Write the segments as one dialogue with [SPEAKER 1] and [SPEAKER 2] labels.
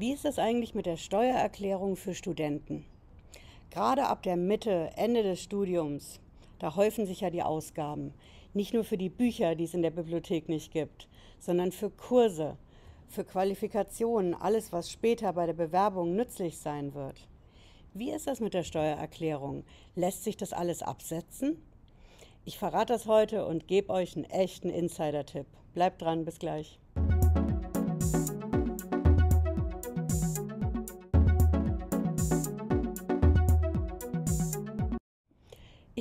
[SPEAKER 1] Wie ist es eigentlich mit der Steuererklärung für Studenten? Gerade ab der Mitte, Ende des Studiums, da häufen sich ja die Ausgaben. Nicht nur für die Bücher, die es in der Bibliothek nicht gibt, sondern für Kurse, für Qualifikationen, alles, was später bei der Bewerbung nützlich sein wird. Wie ist das mit der Steuererklärung? Lässt sich das alles absetzen? Ich verrate das heute und gebe euch einen echten Insider-Tipp. Bleibt dran, bis gleich.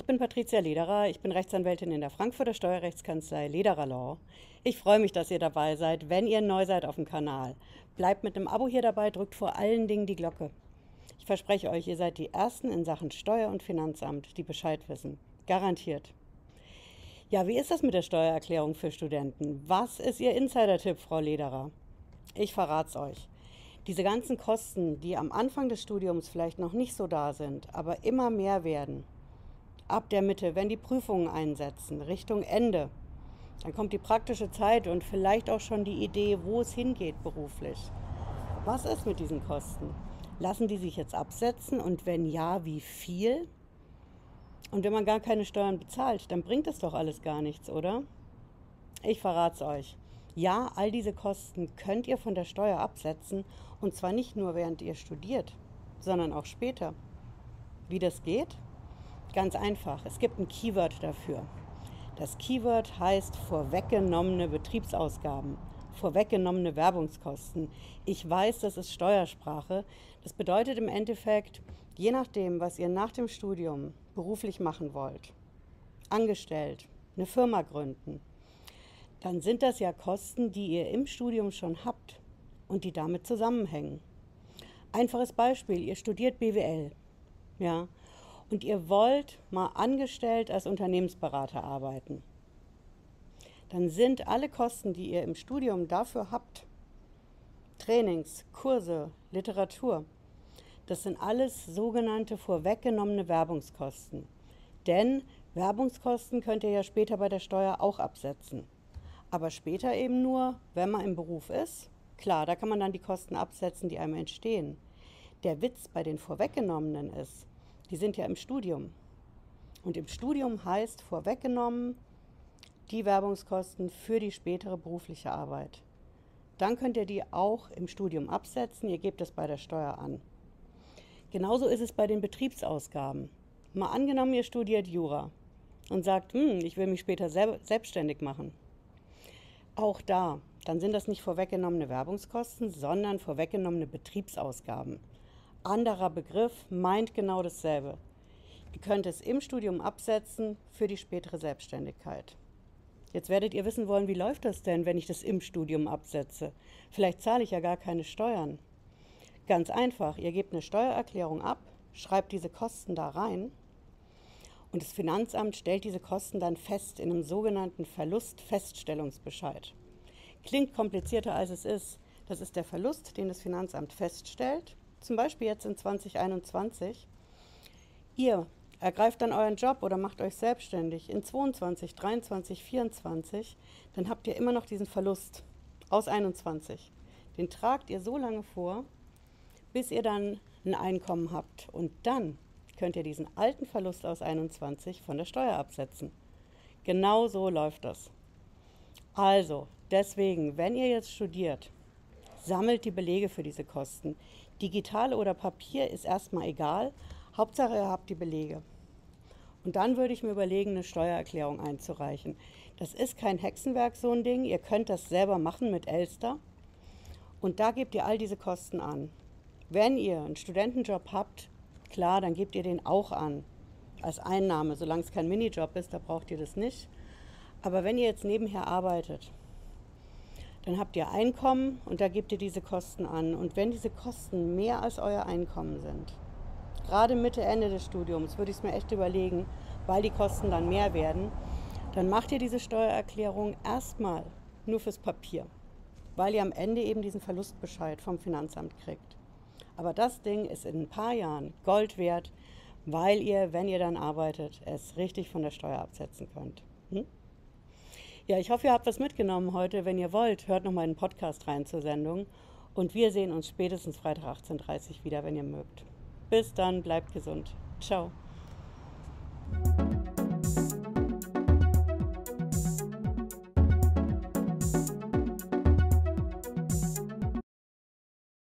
[SPEAKER 1] Bin Patricia Lederer, ich bin Rechtsanwältin in der Frankfurter Steuerrechtskanzlei Lederer Law. Ich freue mich, dass ihr dabei seid, wenn ihr neu seid auf dem Kanal. Bleibt mit einem Abo hier dabei, drückt vor allen Dingen die Glocke. Ich verspreche euch, ihr seid die Ersten in Sachen Steuer- und Finanzamt, die Bescheid wissen. Garantiert. Ja, wie ist das mit der Steuererklärung für Studenten? Was ist Ihr Insider-Tipp, Frau Lederer? Ich verrate es euch. Diese ganzen Kosten, die am Anfang des Studiums vielleicht noch nicht so da sind, aber immer mehr werden, ab der Mitte, wenn die Prüfungen einsetzen, Richtung Ende, dann kommt die praktische Zeit und vielleicht auch schon die Idee, wo es hingeht beruflich. Was ist mit diesen Kosten? Lassen die sich jetzt absetzen und wenn ja, wie viel? Und wenn man gar keine Steuern bezahlt, dann bringt das doch alles gar nichts, oder? Ich verrate es euch. Ja, all diese Kosten könnt ihr von der Steuer absetzen und zwar nicht nur während ihr studiert, sondern auch später. Wie das geht? Ganz einfach, es gibt ein Keyword dafür. Das Keyword heißt vorweggenommene Betriebsausgaben, vorweggenommene Werbungskosten. Ich weiß, das ist Steuersprache. Das bedeutet im Endeffekt, je nachdem, was ihr nach dem Studium beruflich machen wollt, angestellt, eine Firma gründen, dann sind das ja Kosten, die ihr im Studium schon habt und die damit zusammenhängen. Einfaches Beispiel, ihr studiert BWL. Ja, und ihr wollt mal angestellt als Unternehmensberater arbeiten, dann sind alle Kosten, die ihr im Studium dafür habt, Trainings, Kurse, Literatur, das sind alles sogenannte vorweggenommene Werbungskosten. Denn Werbungskosten könnt ihr ja später bei der Steuer auch absetzen. Aber später eben nur, wenn man im Beruf ist. Klar, da kann man dann die Kosten absetzen, die einem entstehen. Der Witz bei den vorweggenommenen ist, die sind ja im Studium. Und im Studium heißt vorweggenommen die Werbungskosten für die spätere berufliche Arbeit. Dann könnt ihr die auch im Studium absetzen, ihr gebt es bei der Steuer an. Genauso ist es bei den Betriebsausgaben. Mal angenommen, ihr studiert Jura und sagt, hm, ich will mich später selbstständig machen. Auch da, dann sind das nicht vorweggenommene Werbungskosten, sondern vorweggenommene Betriebsausgaben anderer Begriff, meint genau dasselbe. Ihr könnt es im Studium absetzen für die spätere Selbstständigkeit. Jetzt werdet ihr wissen wollen, wie läuft das denn, wenn ich das im Studium absetze? Vielleicht zahle ich ja gar keine Steuern. Ganz einfach, ihr gebt eine Steuererklärung ab, schreibt diese Kosten da rein und das Finanzamt stellt diese Kosten dann fest in einem sogenannten Verlustfeststellungsbescheid. Klingt komplizierter als es ist. Das ist der Verlust, den das Finanzamt feststellt zum Beispiel jetzt in 2021, ihr ergreift dann euren Job oder macht euch selbstständig in 22, 23, 24, dann habt ihr immer noch diesen Verlust aus 21. Den tragt ihr so lange vor, bis ihr dann ein Einkommen habt. Und dann könnt ihr diesen alten Verlust aus 21 von der Steuer absetzen. Genau so läuft das. Also, deswegen, wenn ihr jetzt studiert, sammelt die Belege für diese Kosten. Digital oder Papier ist erstmal egal. Hauptsache, ihr habt die Belege. Und dann würde ich mir überlegen, eine Steuererklärung einzureichen. Das ist kein Hexenwerk, so ein Ding. Ihr könnt das selber machen mit Elster. Und da gebt ihr all diese Kosten an. Wenn ihr einen Studentenjob habt, klar, dann gebt ihr den auch an. Als Einnahme, solange es kein Minijob ist, da braucht ihr das nicht. Aber wenn ihr jetzt nebenher arbeitet, dann habt ihr Einkommen und da gebt ihr diese Kosten an. Und wenn diese Kosten mehr als euer Einkommen sind, gerade Mitte, Ende des Studiums, würde ich es mir echt überlegen, weil die Kosten dann mehr werden, dann macht ihr diese Steuererklärung erstmal nur fürs Papier, weil ihr am Ende eben diesen Verlustbescheid vom Finanzamt kriegt. Aber das Ding ist in ein paar Jahren Gold wert, weil ihr, wenn ihr dann arbeitet, es richtig von der Steuer absetzen könnt. Hm? Ja, ich hoffe, ihr habt was mitgenommen heute. Wenn ihr wollt, hört nochmal einen Podcast rein zur Sendung. Und wir sehen uns spätestens Freitag 18.30 Uhr wieder, wenn ihr mögt. Bis dann, bleibt gesund. Ciao.